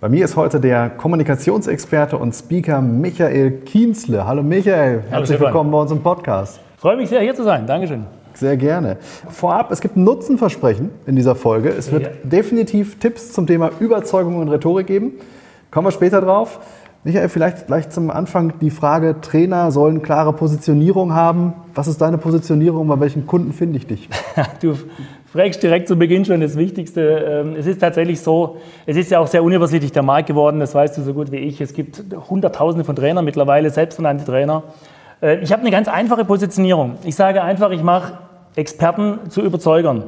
Bei mir ist heute der Kommunikationsexperte und Speaker Michael Kienzle. Hallo Michael, herzlich Stefan. willkommen bei uns im Podcast. Freue mich sehr, hier zu sein. Dankeschön. Sehr gerne. Vorab, es gibt ein Nutzenversprechen in dieser Folge. Es wird Ja. definitiv Tipps zum Thema Überzeugung und Rhetorik geben. Kommen wir später drauf. Michael, vielleicht gleich zum Anfang die Frage, Trainer sollen klare Positionierung haben. Was ist deine Positionierung? Bei welchen Kunden finde ich dich? Du fragst direkt zu Beginn schon das Wichtigste. Ähm, Es ist tatsächlich so, es ist ja auch sehr unübersichtlich der Markt geworden, das weißt du so gut wie ich. Es gibt Hunderttausende von Trainern mittlerweile, selbsternannte Trainer. Äh, Ich habe eine ganz einfache Positionierung. Ich sage einfach, ich mache Experten zu Überzeugern.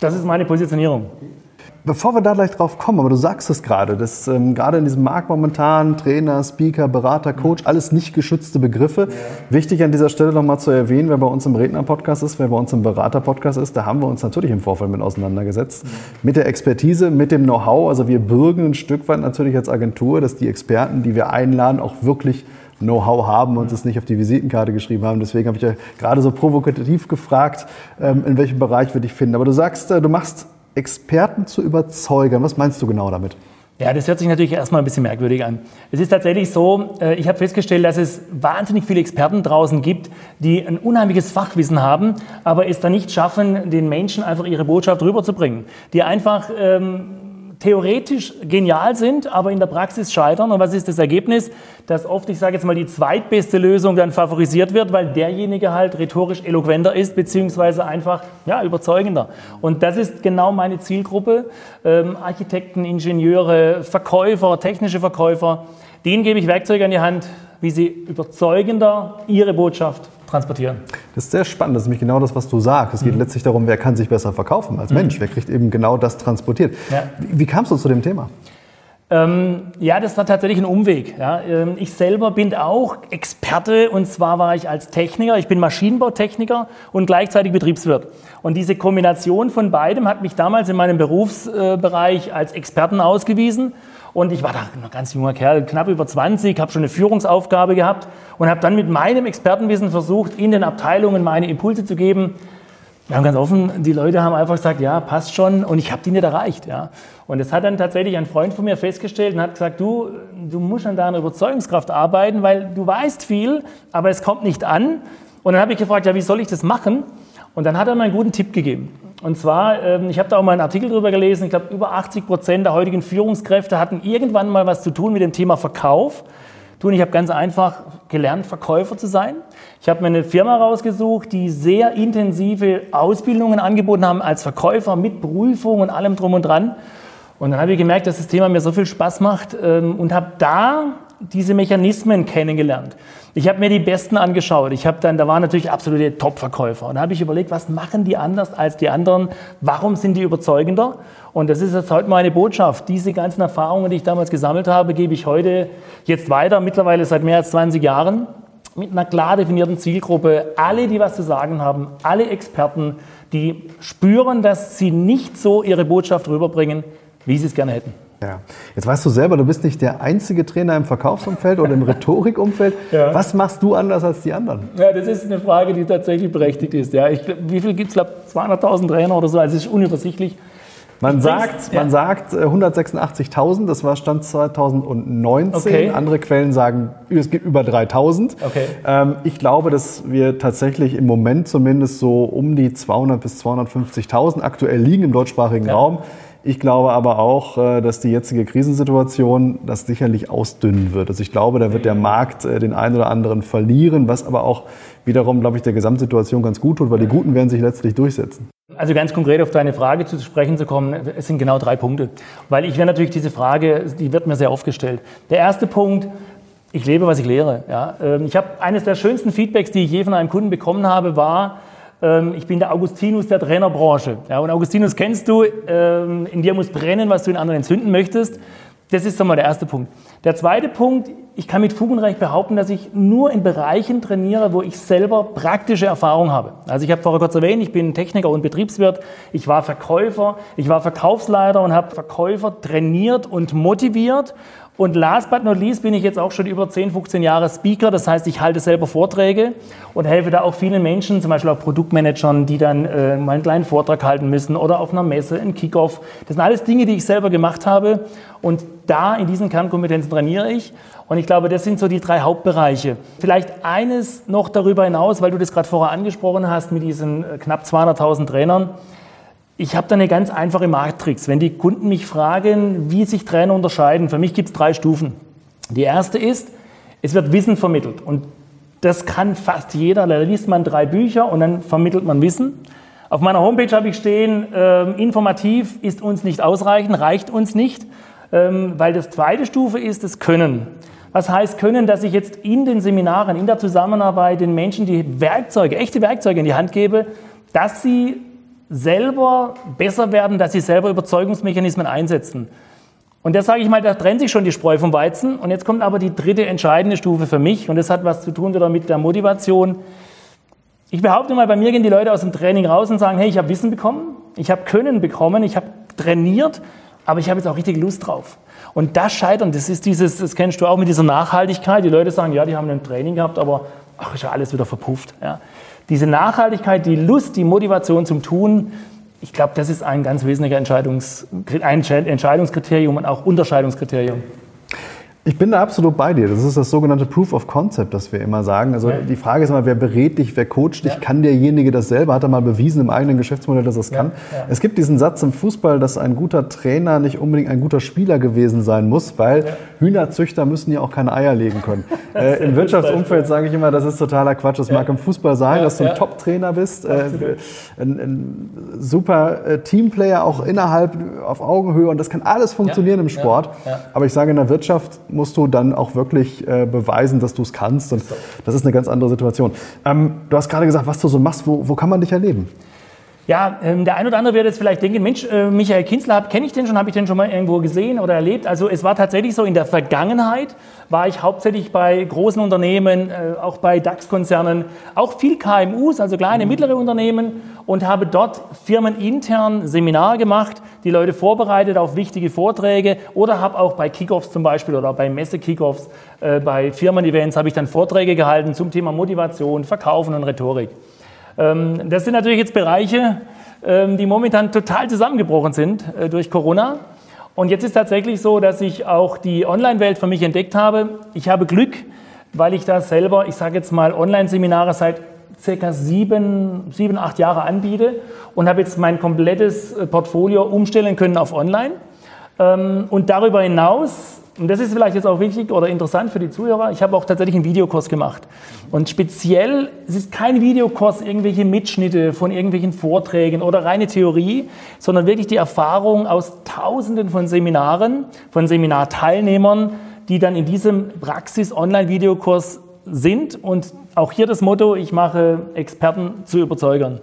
Das ist meine Positionierung. Bevor wir da gleich drauf kommen, aber du sagst es gerade, dass ähm, gerade in diesem Markt momentan Trainer, Speaker, Berater, Coach, alles nicht geschützte Begriffe. Wichtig an dieser Stelle nochmal zu erwähnen, wer bei uns im Redner-Podcast ist, wer bei uns im Berater-Podcast ist, da haben wir uns natürlich im Vorfeld mit auseinandergesetzt. Mit der Expertise, mit dem Know-how. Also wir bürgen ein Stück weit natürlich als Agentur, dass die Experten, die wir einladen, auch wirklich Know-how haben und es nicht auf die Visitenkarte geschrieben haben. Deswegen habe ich ja gerade so provokativ gefragt, ähm, in welchem Bereich wir dich finden. Aber du sagst, äh, du machst Experten zu überzeugen. Was meinst du genau damit? Ja, das hört sich natürlich erstmal ein bisschen merkwürdig an. Es ist tatsächlich so, äh, ich habe festgestellt, dass es wahnsinnig viele Experten draußen gibt, die ein unheimliches Fachwissen haben, aber es dann nicht schaffen, den Menschen einfach ihre Botschaft rüberzubringen. Die einfach ähm, theoretisch genial sind, aber in der Praxis scheitern. Und was ist das Ergebnis? Dass oft, ich sage jetzt mal, die zweitbeste Lösung dann favorisiert wird, weil derjenige halt rhetorisch eloquenter ist, beziehungsweise einfach ja, überzeugender. Und das ist genau meine Zielgruppe. Ähm, Architekten, Ingenieure, Verkäufer, technische Verkäufer. Denen gebe ich Werkzeuge an die Hand, wie sie überzeugender ihre Botschaft transportieren. Das ist sehr spannend. Das ist nämlich genau das, was du sagst. Es geht Mhm. letztlich darum, wer kann sich besser verkaufen als Mensch. Wer kriegt eben genau das transportiert. Ja. Wie, wie kamst du zu dem Thema? Ähm, ja, das war tatsächlich ein Umweg. Ja. Ähm, ich selber bin auch Experte und zwar war ich als Techniker, ich bin Maschinenbautechniker und gleichzeitig Betriebswirt. Und diese Kombination von beidem hat mich damals in meinem Berufsbereich als Experten ausgewiesen. Und ich war da noch ganz junger Kerl, knapp über 20, habe schon eine Führungsaufgabe gehabt und habe dann mit meinem Expertenwissen versucht, in den Abteilungen meine Impulse zu geben. Wir haben ganz offen, die Leute haben einfach gesagt, ja, passt schon und ich habe die nicht erreicht. Ja. Und das hat dann tatsächlich ein Freund von mir festgestellt und hat gesagt, du, du musst an deiner Überzeugungskraft arbeiten, weil du weißt viel, aber es kommt nicht an. Und dann habe ich gefragt, ja, wie soll ich das machen? Und dann hat er mir einen guten Tipp gegeben. Und zwar, ähm, ich habe da auch mal einen Artikel drüber gelesen, ich glaube, über 80 Prozent der heutigen Führungskräfte hatten irgendwann mal was zu tun mit dem Thema Verkauf. Du und ich habe ganz einfach gelernt, Verkäufer zu sein. Ich habe mir eine Firma rausgesucht, die sehr intensive Ausbildungen angeboten haben als Verkäufer mit Prüfung und allem drum und dran. Und dann habe ich gemerkt, dass das Thema mir so viel Spaß macht ähm, und habe da diese Mechanismen kennengelernt. Ich habe mir die Besten angeschaut. Ich habe dann, da waren natürlich absolute Top-Verkäufer. Und da habe ich überlegt, was machen die anders als die anderen? Warum sind die überzeugender? Und das ist jetzt heute meine Botschaft. Diese ganzen Erfahrungen, die ich damals gesammelt habe, gebe ich heute jetzt weiter, mittlerweile seit mehr als 20 Jahren, mit einer klar definierten Zielgruppe. Alle, die was zu sagen haben, alle Experten, die spüren, dass sie nicht so ihre Botschaft rüberbringen, wie sie es gerne hätten. Ja. Jetzt weißt du selber, du bist nicht der einzige Trainer im Verkaufsumfeld oder im Rhetorikumfeld. Ja. Was machst du anders als die anderen? Ja, das ist eine Frage, die tatsächlich berechtigt ist. Ja, ich, wie viel gibt es? Ich glaube, 200.000 Trainer oder so. Also es ist unübersichtlich. Man sagt, bringst- man ja. sagt äh, 186.000, das war Stand 2019. Okay. Andere Quellen sagen, es gibt über 3.000. Okay. Ähm, ich glaube, dass wir tatsächlich im Moment zumindest so um die 200 bis 250.000 aktuell liegen im deutschsprachigen Ja. Raum. Ich glaube aber auch, äh, dass die jetzige Krisensituation das sicherlich ausdünnen wird. Also ich glaube, da wird der Markt äh, den einen oder anderen verlieren, was aber auch wiederum, glaube ich, der Gesamtsituation ganz gut tut, weil die Guten werden sich letztlich durchsetzen. Also ganz konkret auf deine Frage zu sprechen zu kommen, es sind genau drei Punkte. Weil ich werde natürlich diese Frage, die wird mir sehr oft gestellt. Der erste Punkt, ich lebe, was ich lehre. Ja. Ähm, Ich habe eines der schönsten Feedbacks, die ich je von einem Kunden bekommen habe, war, ähm, ich bin der Augustinus der Trainerbranche. Ja, und Augustinus kennst du, ähm, in dir muss brennen, was du in anderen entzünden möchtest. Das ist einmal der erste Punkt. Der zweite Punkt, ich kann mit Fug und Recht behaupten, dass ich nur in Bereichen trainiere, wo ich selber praktische Erfahrung habe. Also ich habe vorher kurz erwähnt, ich bin Techniker und Betriebswirt, ich war Verkäufer, ich war Verkaufsleiter und habe Verkäufer trainiert und motiviert und last but not least bin ich jetzt auch schon über 10, 15 Jahre Speaker. Das heißt, ich halte selber Vorträge und helfe da auch vielen Menschen, zum Beispiel auch Produktmanagern, die dann äh, mal einen kleinen Vortrag halten müssen oder auf einer Messe, ein Kickoff. Das sind alles Dinge, die ich selber gemacht habe. Und da in diesen Kernkompetenzen trainiere ich. Und ich glaube, das sind so die drei Hauptbereiche. Vielleicht eines noch darüber hinaus, weil du das gerade vorher angesprochen hast mit diesen äh, knapp 200.000 Trainern. Ich habe da eine ganz einfache Matrix. Wenn die Kunden mich fragen, wie sich Trainer unterscheiden, für mich gibt es drei Stufen. Die erste ist, es wird Wissen vermittelt. Und das kann fast jeder. Da liest man drei Bücher und dann vermittelt man Wissen. Auf meiner Homepage habe ich stehen, äh, informativ ist uns nicht ausreichend, reicht uns nicht, ähm, weil das zweite Stufe ist das Können. Was heißt Können, dass ich jetzt in den Seminaren, in der Zusammenarbeit den Menschen die Werkzeuge, echte Werkzeuge in die Hand gebe, dass sie selber besser werden, dass sie selber Überzeugungsmechanismen einsetzen. Und da sage ich mal, da trennt sich schon die Spreu vom Weizen. Und jetzt kommt aber die dritte entscheidende Stufe für mich. Und das hat was zu tun wieder mit der Motivation. Ich behaupte mal, bei mir gehen die Leute aus dem Training raus und sagen, hey, ich habe Wissen bekommen, ich habe Können bekommen, ich habe trainiert, aber ich habe jetzt auch richtig Lust drauf. Und das Scheitern, das ist dieses, das kennst du auch mit dieser Nachhaltigkeit. Die Leute sagen, ja, die haben ein Training gehabt, aber ach, ist ja alles wieder verpufft. Ja diese Nachhaltigkeit, die Lust, die Motivation zum Tun, ich glaube, das ist ein ganz wesentlicher Entscheidungs Entscheidungskriterium und auch Unterscheidungskriterium. Ich bin da absolut bei dir. Das ist das sogenannte Proof of Concept, das wir immer sagen. Also ja. die Frage ist immer, wer berät dich, wer coacht dich? Ja. Kann derjenige das selber? Hat er mal bewiesen im eigenen Geschäftsmodell, dass er es kann? Ja. Es gibt diesen Satz im Fußball, dass ein guter Trainer nicht unbedingt ein guter Spieler gewesen sein muss, weil Hühnerzüchter müssen ja auch keine Eier legen können. äh, Im Wirtschaftsumfeld sage ich immer, das ist totaler Quatsch. Das mag im Fußball sein, dass du ein Top-Trainer bist, äh, ein, ein, super äh, Teamplayer auch innerhalb auf Augenhöhe und das kann alles funktionieren im Sport. Aber ich sage in der Wirtschaft musst du dann auch wirklich äh, beweisen, dass du es kannst. Und das ist eine ganz andere Situation. Ähm, du hast gerade gesagt, was du so machst. Wo, wo kann man dich erleben? Ja, ähm, der ein oder andere wird jetzt vielleicht denken, Mensch, äh, Michael Kinzler, kenne ich den schon, habe ich den schon mal irgendwo gesehen oder erlebt? Also es war tatsächlich so, in der Vergangenheit war ich hauptsächlich bei großen Unternehmen, äh, auch bei DAX-Konzernen, auch viel KMUs, also kleine, mhm. mittlere Unternehmen und habe dort firmenintern Seminare gemacht, die Leute vorbereitet auf wichtige Vorträge oder habe auch bei Kickoffs zum Beispiel oder bei Messe-Kickoffs, äh, bei Firmen-Events habe ich dann Vorträge gehalten zum Thema Motivation, Verkaufen und Rhetorik. Ähm, das sind natürlich jetzt Bereiche, ähm, die momentan total zusammengebrochen sind äh, durch Corona. Und jetzt ist tatsächlich so, dass ich auch die Online-Welt für mich entdeckt habe. Ich habe Glück, weil ich da selber, ich sage jetzt mal, Online-Seminare seit circa sieben, sieben, acht Jahre anbiete und habe jetzt mein komplettes äh, Portfolio umstellen können auf Online. Ähm, und darüber hinaus und das ist vielleicht jetzt auch wichtig oder interessant für die Zuhörer, ich habe auch tatsächlich einen Videokurs gemacht. Und speziell, es ist kein Videokurs, irgendwelche Mitschnitte von irgendwelchen Vorträgen oder reine Theorie, sondern wirklich die Erfahrung aus Tausenden von Seminaren, von Seminarteilnehmern, die dann in diesem Praxis-Online-Videokurs sind. Und auch hier das Motto, ich mache Experten zu Überzeugern.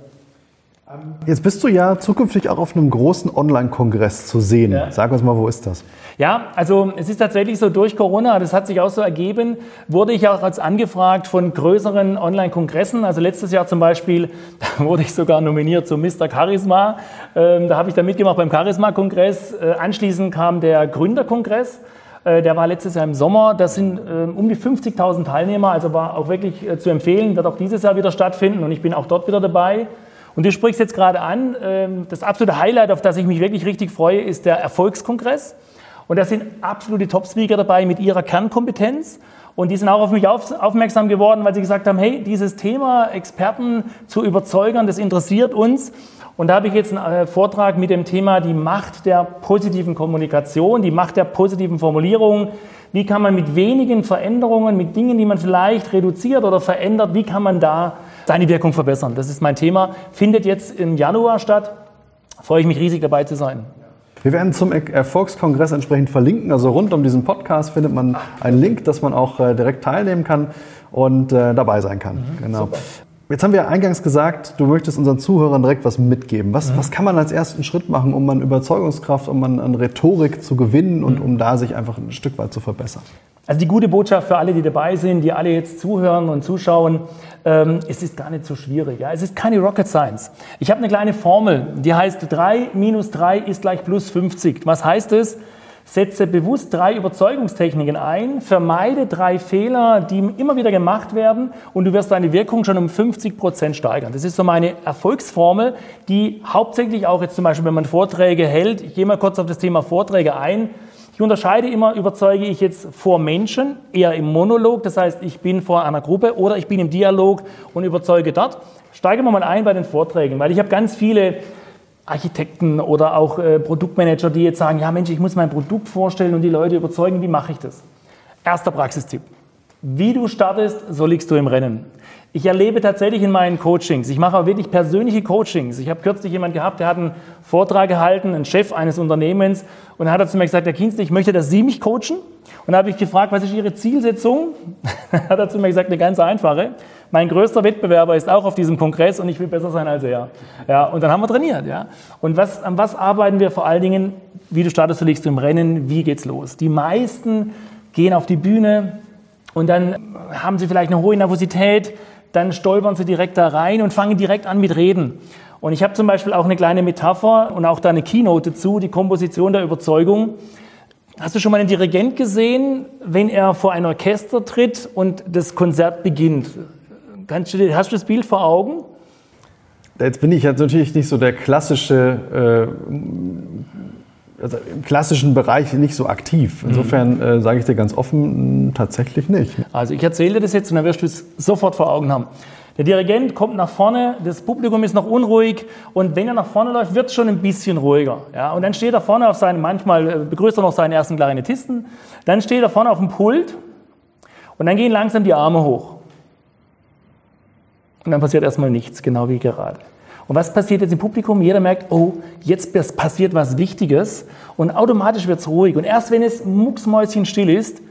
Jetzt bist du ja zukünftig auch auf einem großen Online-Kongress zu sehen. Ja. Sag uns mal, wo ist das? Ja, also es ist tatsächlich so, durch Corona, das hat sich auch so ergeben, wurde ich auch als angefragt von größeren Online-Kongressen. Also letztes Jahr zum Beispiel wurde ich sogar nominiert zum Mr. Charisma. Ähm, da habe ich da mitgemacht beim Charisma-Kongress. Äh, anschließend kam der Gründerkongress. Äh, der war letztes Jahr im Sommer. Das sind äh, um die 50.000 Teilnehmer, also war auch wirklich äh, zu empfehlen, wird auch dieses Jahr wieder stattfinden und ich bin auch dort wieder dabei. Und du sprichst jetzt gerade an, ähm, das absolute Highlight, auf das ich mich wirklich richtig freue, ist der Erfolgskongress. Und da sind absolute Top-Speaker dabei mit ihrer Kernkompetenz. Und die sind auch auf mich auf, aufmerksam geworden, weil sie gesagt haben, hey, dieses Thema Experten zu überzeugen, das interessiert uns. Und da habe ich jetzt einen äh, Vortrag mit dem Thema die Macht der positiven Kommunikation, die Macht der positiven Formulierung. Wie kann man mit wenigen Veränderungen, mit Dingen, die man vielleicht reduziert oder verändert, wie kann man da seine Wirkung verbessern? Das ist mein Thema. Findet jetzt im Januar statt. Freue ich mich riesig dabei zu sein. Wir werden zum Erfolgskongress entsprechend verlinken. Also rund um diesen Podcast findet man einen Link, dass man auch äh, direkt teilnehmen kann und äh, dabei sein kann. Mhm, genau. Jetzt haben wir eingangs gesagt, du möchtest unseren Zuhörern direkt was mitgeben. Was, mhm. was kann man als ersten Schritt machen, um an Überzeugungskraft, um an, an Rhetorik zu gewinnen und mhm. um da sich einfach ein Stück weit zu verbessern? Also die gute Botschaft für alle, die dabei sind, die alle jetzt zuhören und zuschauen, ähm, es ist gar nicht so schwierig. Ja? Es ist keine Rocket Science. Ich habe eine kleine Formel, die heißt 3 minus 3 ist gleich plus 50. Was heißt es? Setze bewusst drei Überzeugungstechniken ein, vermeide drei Fehler, die immer wieder gemacht werden und du wirst deine Wirkung schon um 50 Prozent steigern. Das ist so meine Erfolgsformel, die hauptsächlich auch jetzt zum Beispiel, wenn man Vorträge hält, ich gehe mal kurz auf das Thema Vorträge ein. Ich unterscheide immer, überzeuge ich jetzt vor Menschen, eher im Monolog, das heißt, ich bin vor einer Gruppe oder ich bin im Dialog und überzeuge dort. Steigen wir mal ein bei den Vorträgen, weil ich habe ganz viele Architekten oder auch äh, Produktmanager, die jetzt sagen, ja Mensch, ich muss mein Produkt vorstellen und die Leute überzeugen, wie mache ich das? Erster Praxistipp. Wie du startest, so liegst du im Rennen. Ich erlebe tatsächlich in meinen Coachings, ich mache auch wirklich persönliche Coachings. Ich habe kürzlich jemanden gehabt, der hat einen Vortrag gehalten, ein Chef eines Unternehmens, und dann hat er zu mir gesagt, Herr Kienste, ich möchte, dass Sie mich coachen. Und da habe ich gefragt, was ist Ihre Zielsetzung? dann hat er zu mir gesagt, eine ganz einfache mein größter Wettbewerber ist auch auf diesem Kongress und ich will besser sein als er. Ja, und dann haben wir trainiert. Ja. Und was, an was arbeiten wir vor allen Dingen? Wie du startest, du liegst im Rennen, wie geht's los? Die meisten gehen auf die Bühne und dann haben sie vielleicht eine hohe Nervosität, dann stolpern sie direkt da rein und fangen direkt an mit Reden. Und ich habe zum Beispiel auch eine kleine Metapher und auch da eine Keynote dazu, die Komposition der Überzeugung. Hast du schon mal einen Dirigent gesehen, wenn er vor ein Orchester tritt und das Konzert beginnt? Kannst du, hast du das Bild vor Augen? Jetzt bin ich jetzt natürlich nicht so der klassische, äh, also im klassischen Bereich nicht so aktiv. Mhm. Insofern äh, sage ich dir ganz offen, tatsächlich nicht. Also ich erzähle dir das jetzt und dann wirst du es sofort vor Augen haben. Der Dirigent kommt nach vorne, das Publikum ist noch unruhig und wenn er nach vorne läuft, wird es schon ein bisschen ruhiger. Ja? Und dann steht er vorne auf seinen, manchmal äh, begrüßt er noch seinen ersten Klarinettisten, dann steht er vorne auf dem Pult und dann gehen langsam die Arme hoch. Und dann passiert erstmal nichts, genau wie gerade. Und was passiert jetzt im Publikum? Jeder merkt, oh, jetzt passiert was Wichtiges und automatisch wird es ruhig. Und erst wenn es mucksmäuschenstill ist,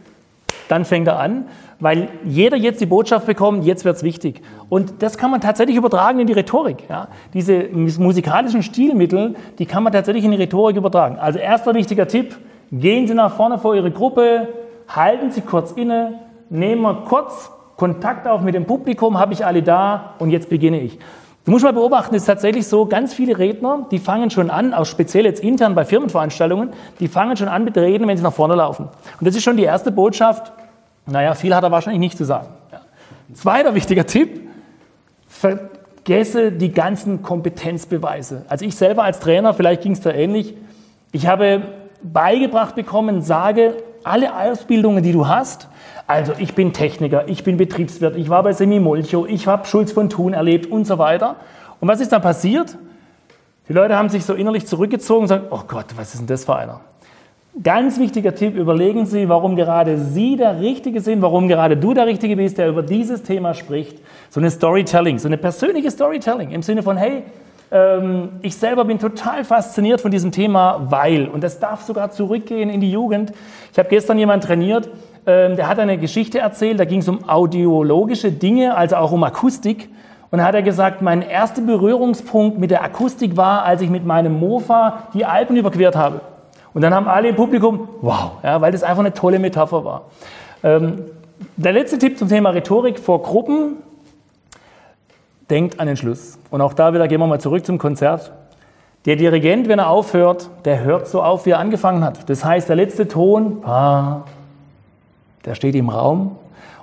dann fängt er an, weil jeder jetzt die Botschaft bekommt, jetzt wird es wichtig. Und das kann man tatsächlich übertragen in die Rhetorik. Ja? Diese musikalischen Stilmittel, die kann man tatsächlich in die Rhetorik übertragen. Also erster wichtiger Tipp, gehen Sie nach vorne vor Ihre Gruppe, halten Sie kurz inne, nehmen wir kurz Kontakt auf mit dem Publikum, habe ich alle da und jetzt beginne ich. Du musst mal beobachten, es ist tatsächlich so, ganz viele Redner, die fangen schon an, auch speziell jetzt intern bei Firmenveranstaltungen, die fangen schon an mit Reden, wenn sie nach vorne laufen. Und das ist schon die erste Botschaft, naja, viel hat er wahrscheinlich nicht zu sagen. Ja. Zweiter wichtiger Tipp, vergesse die ganzen Kompetenzbeweise. Also ich selber als Trainer, vielleicht ging es da ähnlich, ich habe beigebracht bekommen, sage, alle Ausbildungen, die du hast, also ich bin Techniker, ich bin Betriebswirt, ich war bei Semimolcho, ich habe Schulz von Thun erlebt und so weiter. Und was ist dann passiert? Die Leute haben sich so innerlich zurückgezogen und sagen, oh Gott, was ist denn das für einer? Ganz wichtiger Tipp, überlegen Sie, warum gerade Sie der Richtige sind, warum gerade du der Richtige bist, der über dieses Thema spricht. So eine Storytelling, so eine persönliche Storytelling im Sinne von, hey, ich selber bin total fasziniert von diesem Thema, weil, und das darf sogar zurückgehen in die Jugend. Ich habe gestern jemanden trainiert, ähm, der hat eine Geschichte erzählt, da ging es um audiologische Dinge, also auch um Akustik. Und da hat er gesagt, mein erster Berührungspunkt mit der Akustik war, als ich mit meinem Mofa die Alpen überquert habe. Und dann haben alle im Publikum, wow, ja, weil das einfach eine tolle Metapher war. Ähm, der letzte Tipp zum Thema Rhetorik vor Gruppen, denkt an den Schluss. Und auch da wieder gehen wir mal zurück zum Konzert. Der Dirigent, wenn er aufhört, der hört so auf, wie er angefangen hat. Das heißt, der letzte Ton, der steht im Raum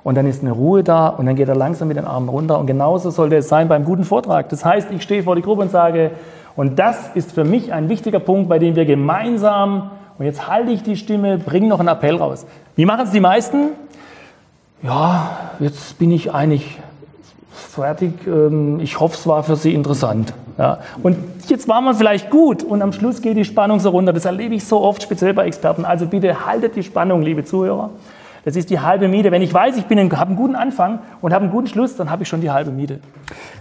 und dann ist eine Ruhe da und dann geht er langsam mit den Armen runter. Und genauso sollte es sein beim guten Vortrag. Das heißt, ich stehe vor die Gruppe und sage, und das ist für mich ein wichtiger Punkt, bei dem wir gemeinsam, und jetzt halte ich die Stimme, bringen noch einen Appell raus. Wie machen es die meisten? Ja, jetzt bin ich eigentlich fertig. Ähm, ich hoffe, es war für Sie interessant. Ja. Und jetzt war man vielleicht gut und am Schluss geht die Spannung so runter. Das erlebe ich so oft, speziell bei Experten. Also bitte haltet die Spannung, liebe Zuhörer. Das ist die halbe Miete. Wenn ich weiß, ich habe einen guten Anfang und habe einen guten Schluss, dann habe ich schon die halbe Miete.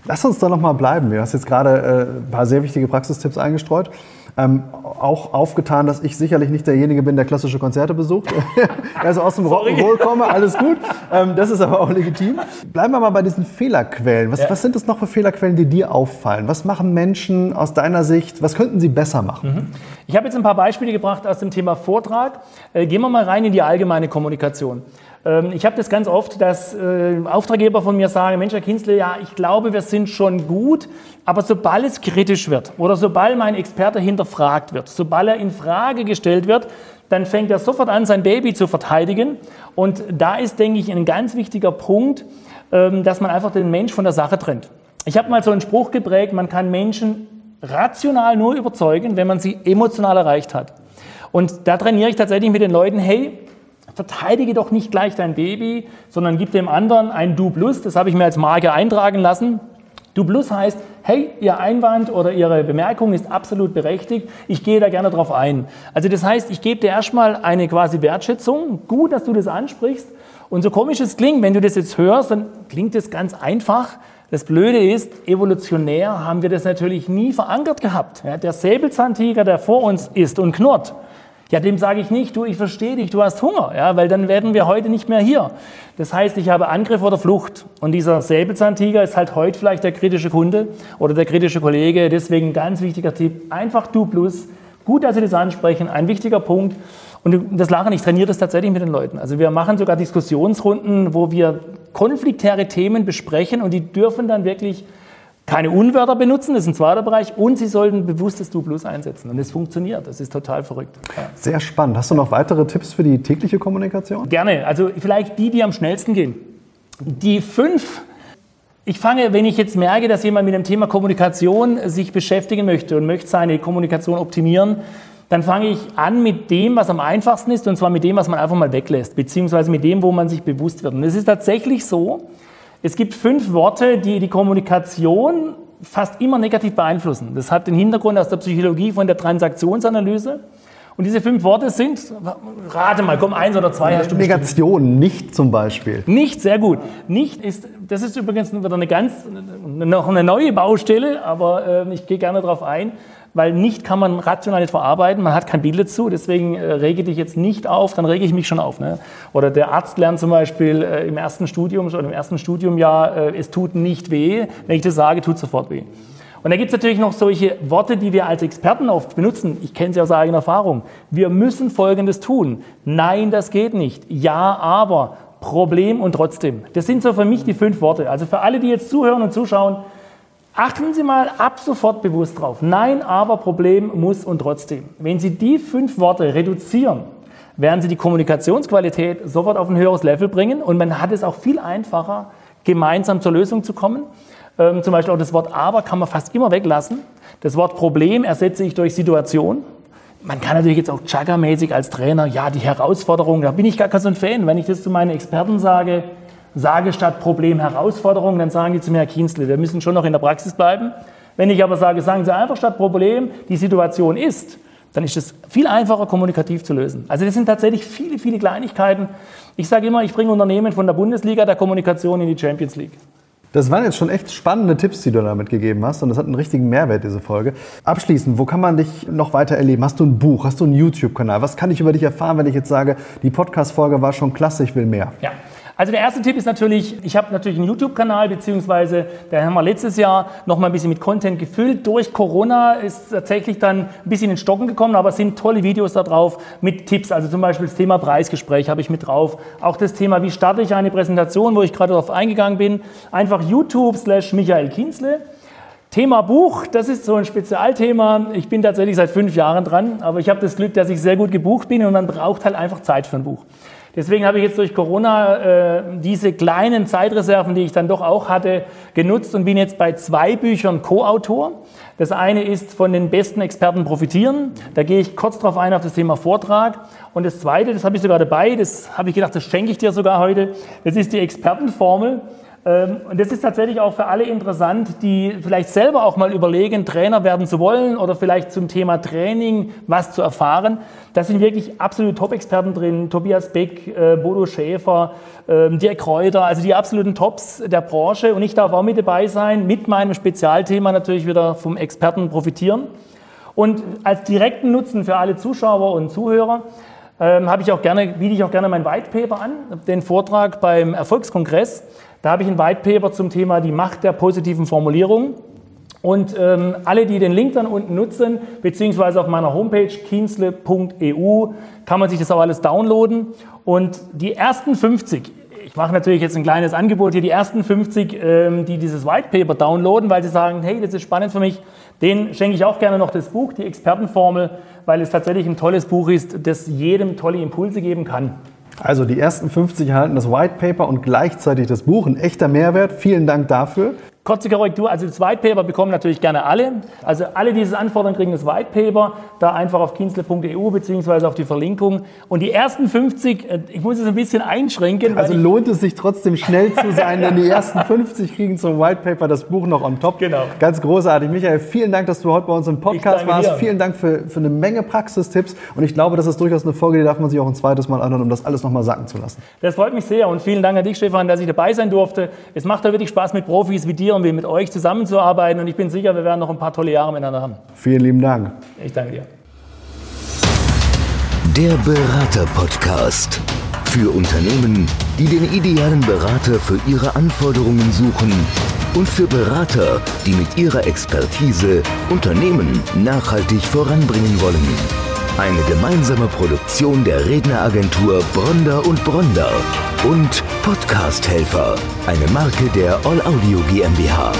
Lass uns da noch mal bleiben. Du hast jetzt gerade äh, ein paar sehr wichtige Praxistipps eingestreut. Ähm, auch aufgetan, dass ich sicherlich nicht derjenige bin, der klassische Konzerte besucht. also aus dem Rock'n'Roll komme, alles gut. Ähm, das ist aber auch legitim. Bleiben wir mal bei diesen Fehlerquellen. Was, ja. was, sind das noch für Fehlerquellen, die dir auffallen? Was machen Menschen aus deiner Sicht? Was könnten sie besser machen? Mhm. Ich habe jetzt ein paar Beispiele gebracht aus dem Thema Vortrag. Äh, gehen wir mal rein in die allgemeine Kommunikation. Ähm, ich habe das ganz oft, dass äh, Auftraggeber von mir sagen, Mensch, Herr Kinzle, ja, ich glaube, wir sind schon gut, aber sobald es kritisch wird oder sobald mein Experte hinterfragt wird, sobald er in Frage gestellt wird, dann fängt er sofort an, sein Baby zu verteidigen. Und da ist, denke ich, ein ganz wichtiger Punkt, ähm, dass man einfach den Mensch von der Sache trennt. Ich habe mal so einen Spruch geprägt, man kann Menschen rational nur überzeugen, wenn man sie emotional erreicht hat. Und da trainiere ich tatsächlich mit den Leuten, hey, verteidige doch nicht gleich dein Baby, sondern gib dem anderen ein Du Plus. Das habe ich mir als Marke eintragen lassen. Du Plus heißt, hey, Ihr Einwand oder Ihre Bemerkung ist absolut berechtigt. Ich gehe da gerne drauf ein. Also das heißt, ich gebe dir erstmal eine quasi Wertschätzung. Gut, dass du das ansprichst. Und so komisch es klingt, wenn du das jetzt hörst, dann klingt es ganz einfach. Das Blöde ist, evolutionär haben wir das natürlich nie verankert gehabt. Ja, der Säbelzahntiger, der vor uns ist und knurrt, ja, dem sage ich nicht, du, ich verstehe dich, du hast Hunger, ja, weil dann werden wir heute nicht mehr hier. Das heißt, ich habe Angriff oder Flucht. Und dieser Säbelzahntiger ist halt heute vielleicht der kritische Kunde oder der kritische Kollege. Deswegen ganz wichtiger Tipp, einfach du plus. Gut, dass Sie das ansprechen, ein wichtiger Punkt. Und das Lachen, ich trainiere das tatsächlich mit den Leuten. Also wir machen sogar Diskussionsrunden, wo wir konfliktäre Themen besprechen und die dürfen dann wirklich keine Unwörter benutzen, das ist ein zweiter Bereich, und sie sollten bewusstes Du Plus einsetzen. Und es funktioniert, das ist total verrückt. Ja. Sehr spannend. Hast du noch weitere Tipps für die tägliche Kommunikation? Gerne, also vielleicht die, die am schnellsten gehen. Die fünf, ich fange, wenn ich jetzt merke, dass jemand mit dem Thema Kommunikation sich beschäftigen möchte und möchte seine Kommunikation optimieren, dann fange ich an mit dem, was am einfachsten ist, und zwar mit dem, was man einfach mal weglässt, beziehungsweise mit dem, wo man sich bewusst wird. Und es ist tatsächlich so, es gibt fünf Worte, die die Kommunikation fast immer negativ beeinflussen. Das hat den Hintergrund aus der Psychologie von der Transaktionsanalyse. Und diese fünf Worte sind, rate mal, komm, eins oder zwei hast du Negation, bestimmt. nicht zum Beispiel. Nicht, sehr gut. Nicht ist, das ist übrigens wieder eine ganz, noch eine neue Baustelle, aber äh, ich gehe gerne darauf ein weil nicht kann man rational nicht verarbeiten, man hat kein Bild dazu, deswegen äh, rege dich jetzt nicht auf, dann rege ich mich schon auf. Ne? Oder der Arzt lernt zum Beispiel äh, im ersten Studium oder im ersten Studiumjahr, äh, es tut nicht weh, wenn ich das sage, tut sofort weh. Und da gibt es natürlich noch solche Worte, die wir als Experten oft benutzen. Ich kenne sie aus eigener Erfahrung. Wir müssen Folgendes tun. Nein, das geht nicht. Ja, aber. Problem und trotzdem. Das sind so für mich die fünf Worte. Also für alle, die jetzt zuhören und zuschauen, Achten Sie mal ab sofort bewusst drauf. Nein, aber Problem muss und trotzdem. Wenn Sie die fünf Worte reduzieren, werden Sie die Kommunikationsqualität sofort auf ein höheres Level bringen und man hat es auch viel einfacher, gemeinsam zur Lösung zu kommen. Ähm, zum Beispiel auch das Wort aber kann man fast immer weglassen. Das Wort Problem ersetze ich durch Situation. Man kann natürlich jetzt auch Chugga-mäßig als Trainer, ja, die Herausforderung, da bin ich gar kein so ein Fan. Wenn ich das zu meinen Experten sage, sage statt Problem Herausforderung, dann sagen die zu mir, Herr Kienzle, wir müssen schon noch in der Praxis bleiben. Wenn ich aber sage, sagen Sie einfach statt Problem, die Situation ist, dann ist es viel einfacher kommunikativ zu lösen. Also das sind tatsächlich viele, viele Kleinigkeiten. Ich sage immer, ich bringe Unternehmen von der Bundesliga der Kommunikation in die Champions League. Das waren jetzt schon echt spannende Tipps, die du damit gegeben hast und das hat einen richtigen Mehrwert, diese Folge. Abschließend, wo kann man dich noch weiter erleben? Hast du ein Buch? Hast du einen YouTube-Kanal? Was kann ich über dich erfahren, wenn ich jetzt sage, die Podcast-Folge war schon klasse, ich will mehr? Ja, also der erste Tipp ist natürlich, ich habe natürlich einen YouTube-Kanal, beziehungsweise da haben wir letztes Jahr noch mal ein bisschen mit Content gefüllt. Durch Corona ist tatsächlich dann ein bisschen in Stocken gekommen, aber es sind tolle Videos da drauf mit Tipps. Also zum Beispiel das Thema Preisgespräch habe ich mit drauf. Auch das Thema, wie starte ich eine Präsentation, wo ich gerade darauf eingegangen bin. Einfach YouTube slash Michael Kienzle. Thema Buch, das ist so ein Spezialthema. Ich bin tatsächlich seit fünf Jahren dran, aber ich habe das Glück, dass ich sehr gut gebucht bin und man braucht halt einfach Zeit für ein Buch. Deswegen habe ich jetzt durch Corona äh, diese kleinen Zeitreserven, die ich dann doch auch hatte, genutzt und bin jetzt bei zwei Büchern Co-Autor. Das eine ist von den besten Experten profitieren. Da gehe ich kurz drauf ein auf das Thema Vortrag. Und das zweite, das habe ich sogar dabei, das habe ich gedacht, das schenke ich dir sogar heute. Das ist die Expertenformel. Ähm, und das ist tatsächlich auch für alle interessant, die vielleicht selber auch mal überlegen, Trainer werden zu wollen oder vielleicht zum Thema Training was zu erfahren. Da sind wirklich absolute Top-Experten drin. Tobias Beck, äh, Bodo Schäfer, ähm, Dirk Kräuter, also die absoluten Tops der Branche. Und ich darf auch mit dabei sein, mit meinem Spezialthema natürlich wieder vom Experten profitieren. Und als direkten Nutzen für alle Zuschauer und Zuhörer ähm, habe ich auch gerne, biete ich auch gerne mein White Paper an, den Vortrag beim Erfolgskongress. Da habe ich ein White Paper zum Thema die Macht der positiven Formulierung. Und ähm, alle, die den Link dann unten nutzen, beziehungsweise auf meiner Homepage kienzle.eu, kann man sich das auch alles downloaden. Und die ersten 50, ich mache natürlich jetzt ein kleines Angebot hier, die ersten 50, ähm, die dieses White Paper downloaden, weil sie sagen, hey, das ist spannend für mich, den schenke ich auch gerne noch das Buch, die Expertenformel, weil es tatsächlich ein tolles Buch ist, das jedem tolle Impulse geben kann. Also die ersten 50 erhalten das White Paper und gleichzeitig das Buch. Ein echter Mehrwert. Vielen Dank dafür. Kurze Korrektur, also das White Paper bekommen natürlich gerne alle. Also alle, die es anfordern, kriegen das White Paper. Da einfach auf kienzle.eu beziehungsweise auf die Verlinkung. Und die ersten 50, äh, ich muss es ein bisschen einschränken. Also lohnt es sich trotzdem schnell zu sein, denn die ersten 50 kriegen zum White Paper das Buch noch on top. Genau. Ganz großartig. Michael, vielen Dank, dass du heute bei uns im Podcast warst. Dir. Vielen Dank für, für eine Menge Praxistipps. Und ich glaube, das ist durchaus eine Folge, die darf man sich auch ein zweites Mal anhören, um das alles nochmal sacken zu lassen. Das freut mich sehr und vielen Dank an dich, Stefan, dass ich dabei sein durfte. Es macht da wirklich Spaß mit Profis wie dir und wie mit euch zusammenzuarbeiten und ich bin sicher, wir werden noch ein paar tolle Jahre miteinander haben. Vielen lieben Dank. Ich danke dir. Der Berater-Podcast. Für Unternehmen, die den idealen Berater für ihre Anforderungen suchen und für Berater, die mit ihrer Expertise Unternehmen nachhaltig voranbringen wollen. Eine gemeinsame Produktion der Redneragentur Bronder und Bronder und Podcast Helfer, eine Marke der All Audio GmbH.